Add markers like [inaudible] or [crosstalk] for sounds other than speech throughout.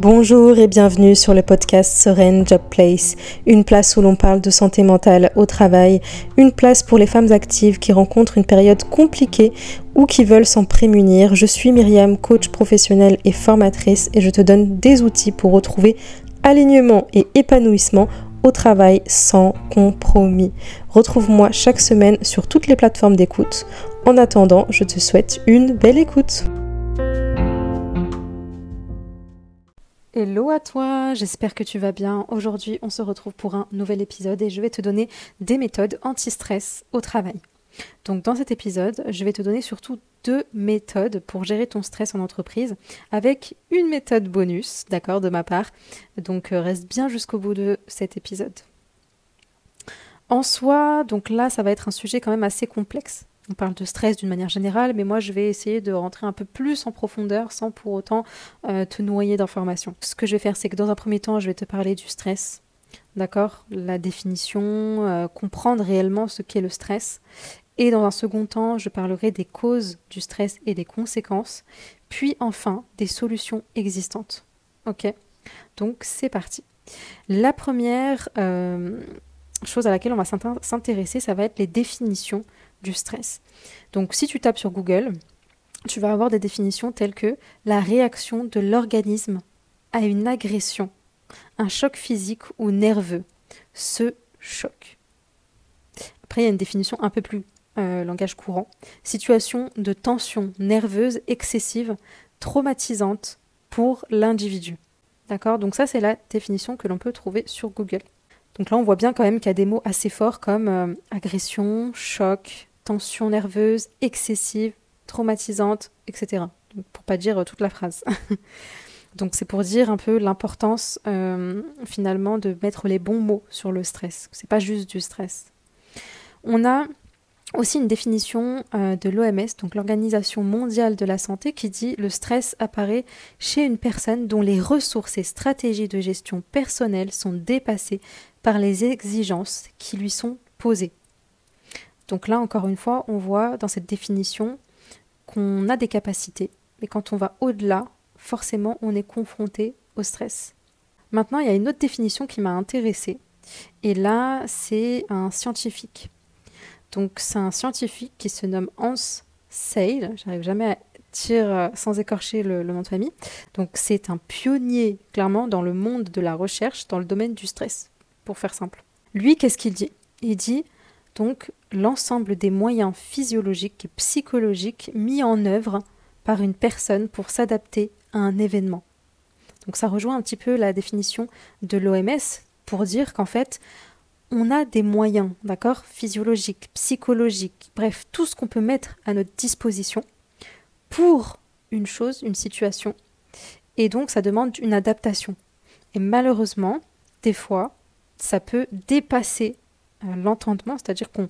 Bonjour et bienvenue sur le podcast Sereine Job Place, une place où l'on parle de santé mentale au travail, une place pour les femmes actives qui rencontrent une période compliquée ou qui veulent s'en prémunir. Je suis Myriam, coach professionnelle et formatrice et je te donne des outils pour retrouver alignement et épanouissement au travail sans compromis. Retrouve-moi chaque semaine sur toutes les plateformes d'écoute. En attendant, je te souhaite une belle écoute. Hello à toi, j'espère que tu vas bien. Aujourd'hui, on se retrouve pour un nouvel épisode et je vais te donner des méthodes anti-stress au travail. Donc dans cet épisode, je vais te donner surtout deux méthodes pour gérer ton stress en entreprise avec une méthode bonus, d'accord, de ma part. Donc euh, reste bien jusqu'au bout de cet épisode. En soi, donc là, ça va être un sujet quand même assez complexe on parle de stress d'une manière générale, mais moi je vais essayer de rentrer un peu plus en profondeur sans pour autant euh, te noyer d'informations. Ce que je vais faire, c'est que dans un premier temps, je vais te parler du stress, d'accord? La définition, euh, comprendre réellement ce qu'est le stress. Et dans un second temps, je parlerai des causes du stress et des conséquences, puis enfin des solutions existantes. Ok? Donc c'est parti. La première euh, chose à laquelle on va s'intéresser, ça va être les définitions du stress. Donc si tu tapes sur Google, tu vas avoir des définitions telles que la réaction de l'organisme à une agression, un choc physique ou nerveux, ce choc. Après, il y a une définition un peu plus euh, langage courant. Situation de tension nerveuse excessive, traumatisante pour l'individu. D'accord? Donc ça, c'est la définition que l'on peut trouver sur Google. Donc là, on voit bien quand même qu'il y a des mots assez forts comme euh, agression, choc, tension nerveuse excessive, traumatisante, etc. Donc, pour pas dire euh, toute la phrase. [laughs] Donc c'est pour dire un peu l'importance euh, finalement de mettre les bons mots sur le stress. C'est pas juste du stress. On a aussi une définition euh, de l'OMS, donc l'Organisation mondiale de la santé, qui dit le stress apparaît chez une personne dont les ressources et stratégies de gestion personnelle sont dépassées par les exigences qui lui sont posées. Donc là, encore une fois, on voit dans cette définition qu'on a des capacités, mais quand on va au-delà, forcément, on est confronté au stress. Maintenant, il y a une autre définition qui m'a intéressée, et là, c'est un scientifique. Donc, c'est un scientifique qui se nomme Hans Seil, j'arrive jamais à dire euh, sans écorcher le, le nom de famille. Donc, c'est un pionnier, clairement, dans le monde de la recherche, dans le domaine du stress, pour faire simple. Lui, qu'est-ce qu'il dit? Il dit donc l'ensemble des moyens physiologiques et psychologiques mis en œuvre par une personne pour s'adapter à un événement. Donc ça rejoint un petit peu la définition de l'OMS pour dire qu'en fait, on a des moyens, d'accord, physiologiques, psychologiques, bref, tout ce qu'on peut mettre à notre disposition pour une chose, une situation. Et donc ça demande une adaptation. Et malheureusement, des fois, ça peut dépasser l'entendement, c'est-à-dire qu'on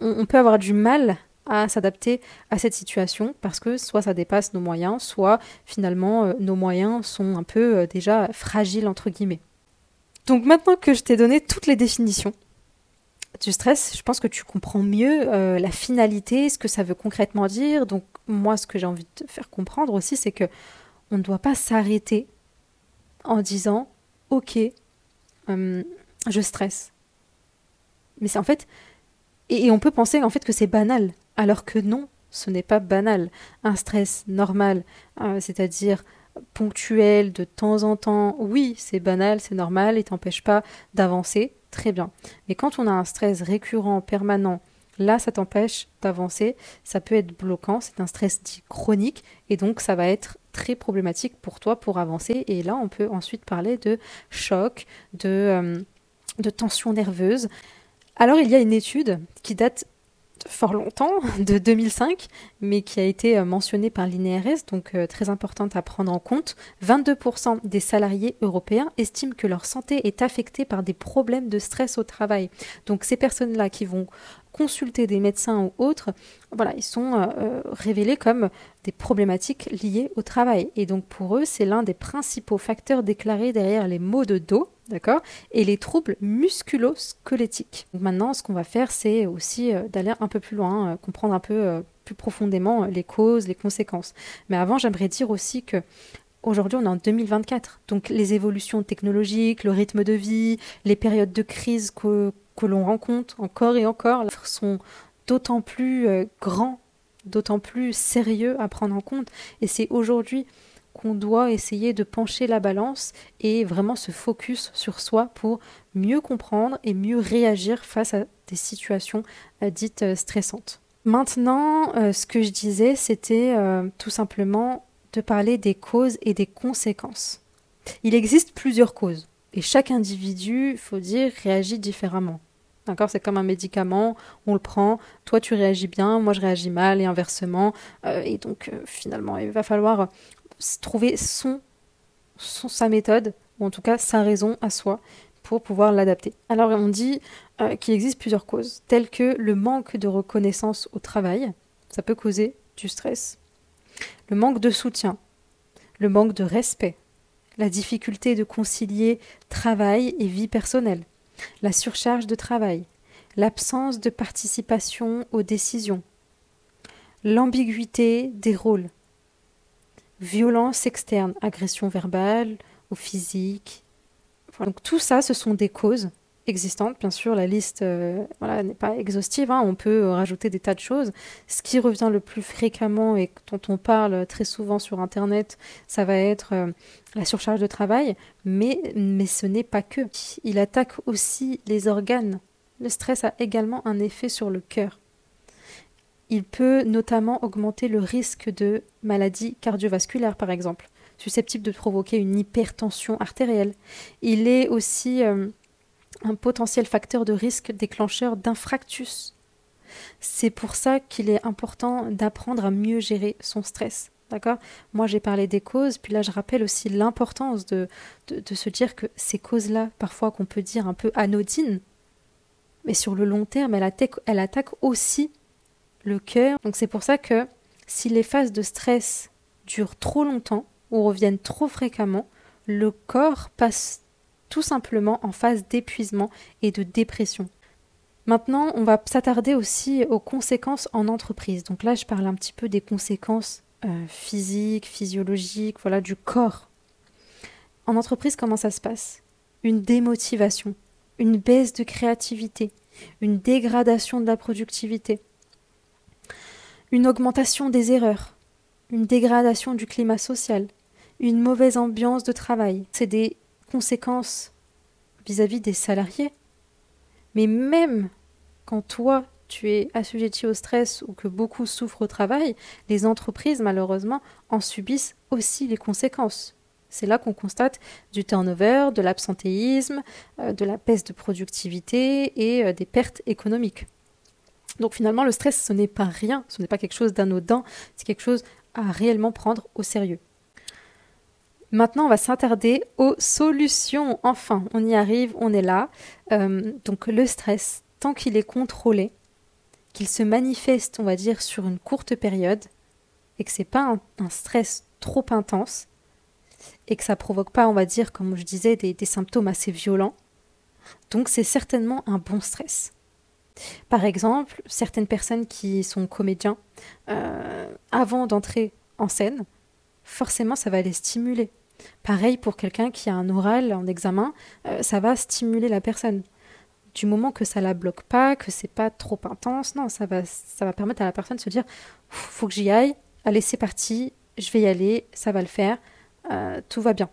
on, peut avoir du mal à s'adapter à cette situation parce que soit ça dépasse nos moyens, soit finalement euh, nos moyens sont un peu euh, déjà fragiles entre guillemets. Donc maintenant que je t'ai donné toutes les définitions du stress, je pense que tu comprends mieux la finalité, ce que ça veut concrètement dire. Donc moi ce que j'ai envie de te faire comprendre aussi c'est que on ne doit pas s'arrêter en disant OK, je stresse. Mais c'est en fait. Et, on peut penser en fait que c'est banal, alors que non, ce n'est pas banal. Un stress normal, euh, c'est-à-dire ponctuel, de temps en temps, oui, c'est banal, c'est normal, et t'empêche pas d'avancer, très bien. Mais quand on a un stress récurrent, permanent, là, ça t'empêche d'avancer, ça peut être bloquant, c'est un stress dit chronique, et donc ça va être très problématique pour toi pour avancer. Et là, on peut ensuite parler de choc, de, euh, de tension nerveuse. Alors il y a une étude qui date fort longtemps, [laughs] de 2005, mais qui a été euh, mentionnée par l'INRS, donc euh, très importante à prendre en compte. 22% des salariés européens estiment que leur santé est affectée par des problèmes de stress au travail. Donc ces personnes-là qui vont consulter des médecins ou autres, voilà, ils sont euh, révélés comme des problématiques liées au travail. Et donc pour eux, c'est l'un des principaux facteurs déclarés derrière les maux de dos, D'accord? Et les troubles musculo-squelettiques. Maintenant, ce qu'on va faire, c'est aussi euh, d'aller un peu plus loin, euh, comprendre un peu euh, plus profondément les causes, les conséquences. Mais avant, j'aimerais dire aussi que Aujourd'hui, on est en 2024. Donc les évolutions technologiques, le rythme de vie, les périodes de crise que, que l'on rencontre encore et encore sont d'autant plus grands, d'autant plus sérieux à prendre en compte. Et c'est aujourd'hui qu'on doit essayer de pencher la balance et vraiment se focus sur soi pour mieux comprendre et mieux réagir face à des situations euh, dites euh, stressantes. Maintenant, ce que je disais, c'était tout simplement de parler des causes et des conséquences. Il existe plusieurs causes et chaque individu, il faut dire, réagit différemment. D'accord? C'est comme un médicament, on le prend, toi tu réagis bien, moi je réagis mal et inversement. Euh, et donc euh, finalement, il va falloir euh, trouver son, sa méthode, ou en tout cas sa raison à soi, pour pouvoir l'adapter. Alors on dit qu'il existe plusieurs causes, telles que le manque de reconnaissance au travail, ça peut causer du stress, le manque de soutien, le manque de respect, la difficulté de concilier travail et vie personnelle la surcharge de travail, l'absence de participation aux décisions, l'ambiguïté des rôles, violence externe, agression verbale ou physique. Donc tout ça, ce sont des causes existantes. Bien sûr, la liste euh, n'est pas exhaustive. Hein. On peut euh, rajouter des tas de choses. Ce qui revient le plus fréquemment et dont on parle très souvent sur Internet, ça va être euh, la surcharge de travail. Mais, mais ce n'est pas que. Il attaque aussi les organes. Le stress a également un effet sur le cœur. Il peut notamment augmenter le risque de maladies cardiovasculaires, par exemple, susceptible de provoquer une hypertension artérielle. Il est aussi un potentiel facteur de risque déclencheur d'infractus. C'est pour ça qu'il est important d'apprendre à mieux gérer son stress. D'accord? Moi, j'ai parlé des causes, puis là, je rappelle aussi l'importance de, de, se dire que ces causes-là, parfois qu'on peut dire un peu anodines, mais sur le long terme, elle attaque, elle attaque aussi le cœur. Donc, c'est pour ça que si les phases de stress durent trop longtemps ou reviennent trop fréquemment, le corps passe tout simplement en phase d'épuisement et de dépression. Maintenant, on va s'attarder aussi aux conséquences en entreprise. Donc là, je parle un petit peu des conséquences euh, physiques, physiologiques, voilà, du corps. En entreprise, comment ça se passe? Une démotivation, une baisse de créativité, une dégradation de la productivité, une augmentation des erreurs, une dégradation du climat social, une mauvaise ambiance de travail. C'est des conséquences vis-à-vis des salariés. Mais même quand toi, tu es assujetti au stress ou que beaucoup souffrent au travail, les entreprises, malheureusement, en subissent aussi les conséquences. C'est là qu'on constate du turnover, de l'absentéisme, euh, de la baisse de productivité et euh, des pertes économiques. Donc finalement, le stress, ce n'est pas rien, ce n'est pas quelque chose d'anodin, c'est quelque chose à réellement prendre au sérieux. Maintenant, on va s'attarder aux solutions. Enfin, on y arrive, on est là. Euh, donc le stress, tant qu'il est contrôlé, qu'il se manifeste, on va dire, sur une courte période, et que c'est pas un, stress trop intense, et que ça provoque pas, on va dire, comme je disais, des, symptômes assez violents, donc c'est certainement un bon stress. Par exemple, certaines personnes qui sont comédiens, euh, avant d'entrer en scène, forcément ça va les stimuler. Pareil pour quelqu'un qui a un oral en examen, euh, ça va stimuler la personne. Du moment que ça la bloque pas, que c'est pas trop intense, non, ça va, permettre à la personne de se dire faut que j'y aille, allez c'est parti, je vais y aller, ça va le faire, euh, tout va bien.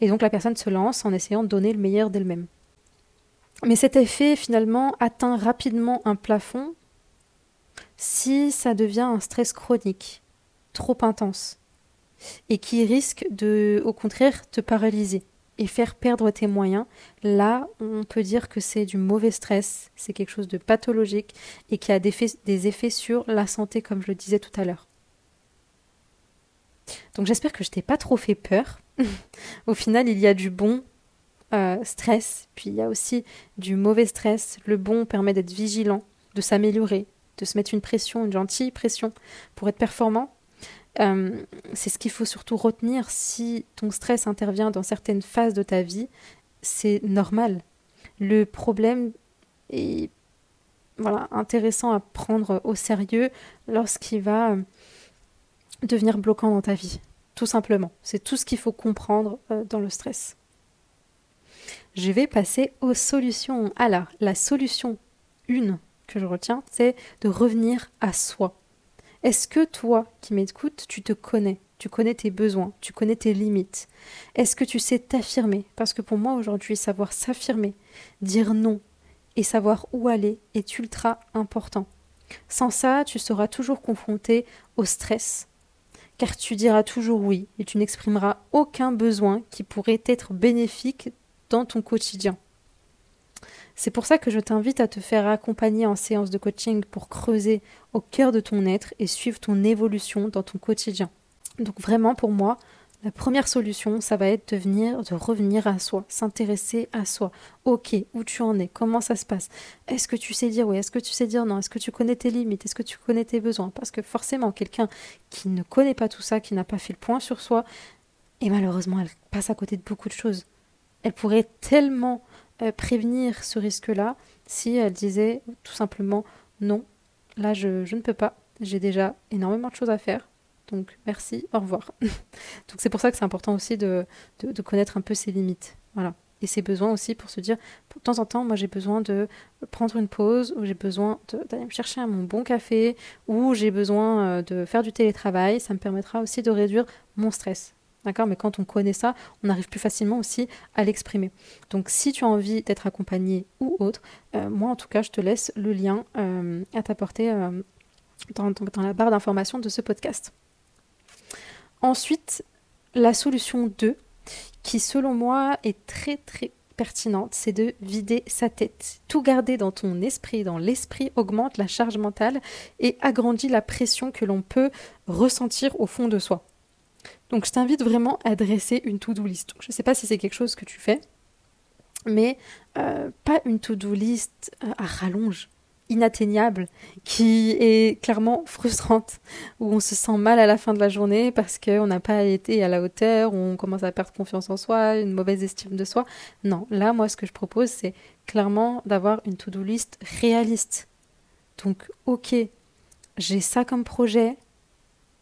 Et donc la personne se lance en essayant de donner le meilleur d'elle-même. Mais cet effet finalement atteint rapidement un plafond si ça devient un stress chronique trop intense et qui risque de, au contraire, te paralyser et faire perdre tes moyens, là, on peut dire que c'est du mauvais stress, c'est quelque chose de pathologique et qui a des, effets sur la santé, comme je le disais tout à l'heure. Donc j'espère que je t'ai pas trop fait peur. [laughs] Au final, il y a du bon euh, stress, puis il y a aussi du mauvais stress. Le bon permet d'être vigilant, de s'améliorer, de se mettre une pression, une gentille pression pour être performant. Euh, c'est ce qu'il faut surtout retenir si ton stress intervient dans certaines phases de ta vie, c'est normal. Le problème est voilà, intéressant à prendre au sérieux lorsqu'il va euh, devenir bloquant dans ta vie tout simplement. C'est tout ce qu'il faut comprendre dans le stress. Je vais passer aux solutions. Alors, la solution 1 que je retiens, c'est de revenir à soi. Est-ce que toi qui m'écoutes, tu te connais? Tu connais tes besoins, tu connais tes limites. Est-ce que tu sais t'affirmer? Parce que pour moi aujourd'hui, savoir s'affirmer, dire non et savoir où aller est ultra important. Sans ça, tu seras toujours confronté au stress, car tu diras toujours oui et tu n'exprimeras aucun besoin qui pourrait être bénéfique dans ton quotidien. C'est pour ça que je t'invite à te faire accompagner en séance de coaching pour creuser au cœur de ton être et suivre ton évolution dans ton quotidien. Donc vraiment pour moi, la première solution, ça va être de venir, de revenir à soi, s'intéresser à soi. Ok, où tu en es, comment ça se passe? Est-ce que tu sais dire oui? Est-ce que tu sais dire non? Est-ce que tu connais tes limites? Est-ce que tu connais tes besoins? Parce que forcément, quelqu'un qui ne connaît pas tout ça, qui n'a pas fait le point sur soi, et malheureusement, elle passe à côté de beaucoup de choses. Elle pourrait tellement euh, prévenir ce risque-là si elle disait tout simplement non, là je, je ne peux pas, j'ai déjà énormément de choses à faire, donc merci, au revoir. [laughs] Donc c'est pour ça que c'est important aussi de, de, connaître un peu ses limites. Voilà. Et ses besoins aussi pour se dire, de temps en temps, moi j'ai besoin de prendre une pause, ou j'ai besoin d'aller me chercher mon bon café, ou j'ai besoin euh, de faire du télétravail. Ça me permettra aussi de réduire mon stress. D'accord Mais quand on connaît ça, on arrive plus facilement aussi à l'exprimer. Donc si tu as envie d'être accompagné ou autre, euh, moi en tout cas, je te laisse le lien euh, à t'apporter dans, dans la barre d'information de ce podcast. Ensuite, la solution 2, qui selon moi est très très pertinente, c'est de vider sa tête. Tout garder dans ton esprit, dans l'esprit augmente la charge mentale et agrandit la pression que l'on peut ressentir au fond de soi. Donc je t'invite vraiment à dresser une to-do list. Je ne sais pas si c'est quelque chose que tu fais, mais euh, pas une to-do list euh, à rallonge inatteignable, qui est clairement frustrante, où on se sent mal à la fin de la journée parce qu'on n'a pas été à la hauteur, on commence à perdre confiance en soi, une mauvaise estime de soi. Non, là, moi, ce que je propose, c'est clairement d'avoir une to-do list réaliste. Donc, ok, j'ai ça comme projet,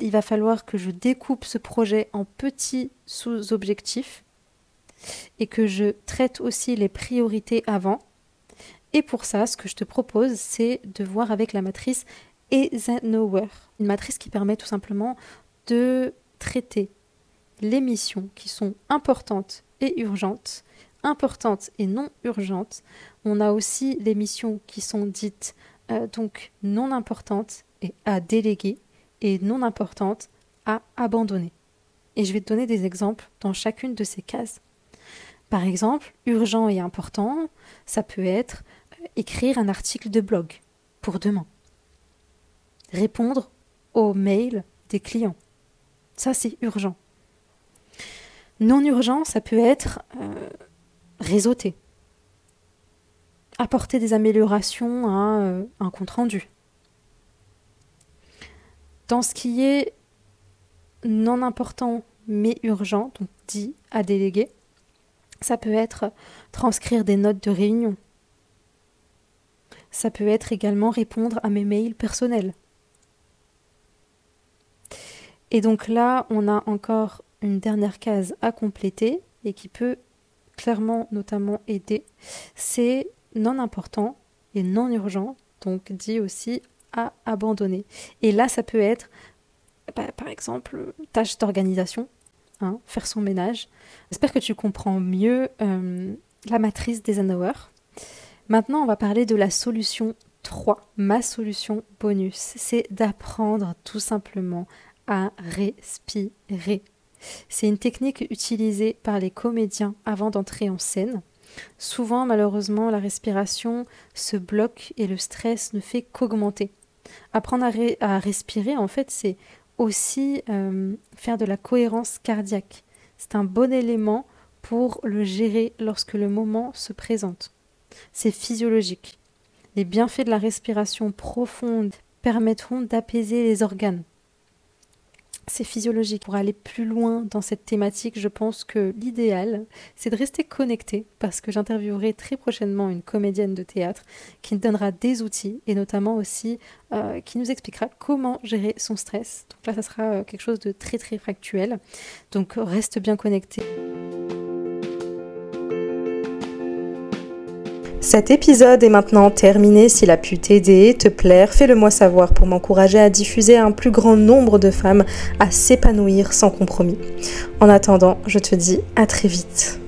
il va falloir que je découpe ce projet en petits sous-objectifs et que je traite aussi les priorités avant et pour ça, ce que je te propose, c'est de voir avec la matrice Eisenhower, une matrice qui permet tout simplement de traiter les missions qui sont importantes et urgentes, importantes et non urgentes. On a aussi les missions qui sont dites euh, donc non importantes et à déléguer et non importantes à abandonner. Et je vais te donner des exemples dans chacune de ces cases. Par exemple, urgent et important, ça peut être écrire un article de blog pour demain. Répondre aux mails des clients. Ça, c'est urgent. Non urgent, ça peut être euh, réseauter. Apporter des améliorations à euh, un compte-rendu. Dans ce qui est non important mais urgent, donc dit à déléguer, ça peut être transcrire des notes de réunion, ça peut être également répondre à mes mails personnels. Et donc là, on a encore une dernière case à compléter et qui peut clairement notamment aider. C'est non important et non urgent, donc dit aussi abandonner. Et là, ça peut être, bah, par exemple, tâche d'organisation, hein, faire son ménage. J'espère que tu comprends mieux euh, la matrice des Eisenhower. Maintenant, on va parler de la solution 3, ma solution bonus. C'est d'apprendre tout simplement à respirer. C'est une technique utilisée par les comédiens avant d'entrer en scène. Souvent, malheureusement, la respiration se bloque et le stress ne fait qu'augmenter. Apprendre à, respirer, en fait, c'est aussi euh, faire de la cohérence cardiaque. C'est un bon élément pour le gérer lorsque le moment se présente. C'est physiologique. Les bienfaits de la respiration profonde permettront d'apaiser les organes. C'est physiologique. Pour aller plus loin dans cette thématique, je pense que l'idéal, c'est de rester connecté parce que j'interviewerai très prochainement une comédienne de théâtre qui nous donnera des outils et notamment aussi euh, qui nous expliquera comment gérer son stress. Donc là, ça sera euh, quelque chose de très très factuel. Donc reste bien connecté. Cet épisode est maintenant terminé. S'il a pu t'aider, te plaire, fais-le moi savoir pour m'encourager à diffuser à un plus grand nombre de femmes à s'épanouir sans compromis. En attendant, je te dis à très vite.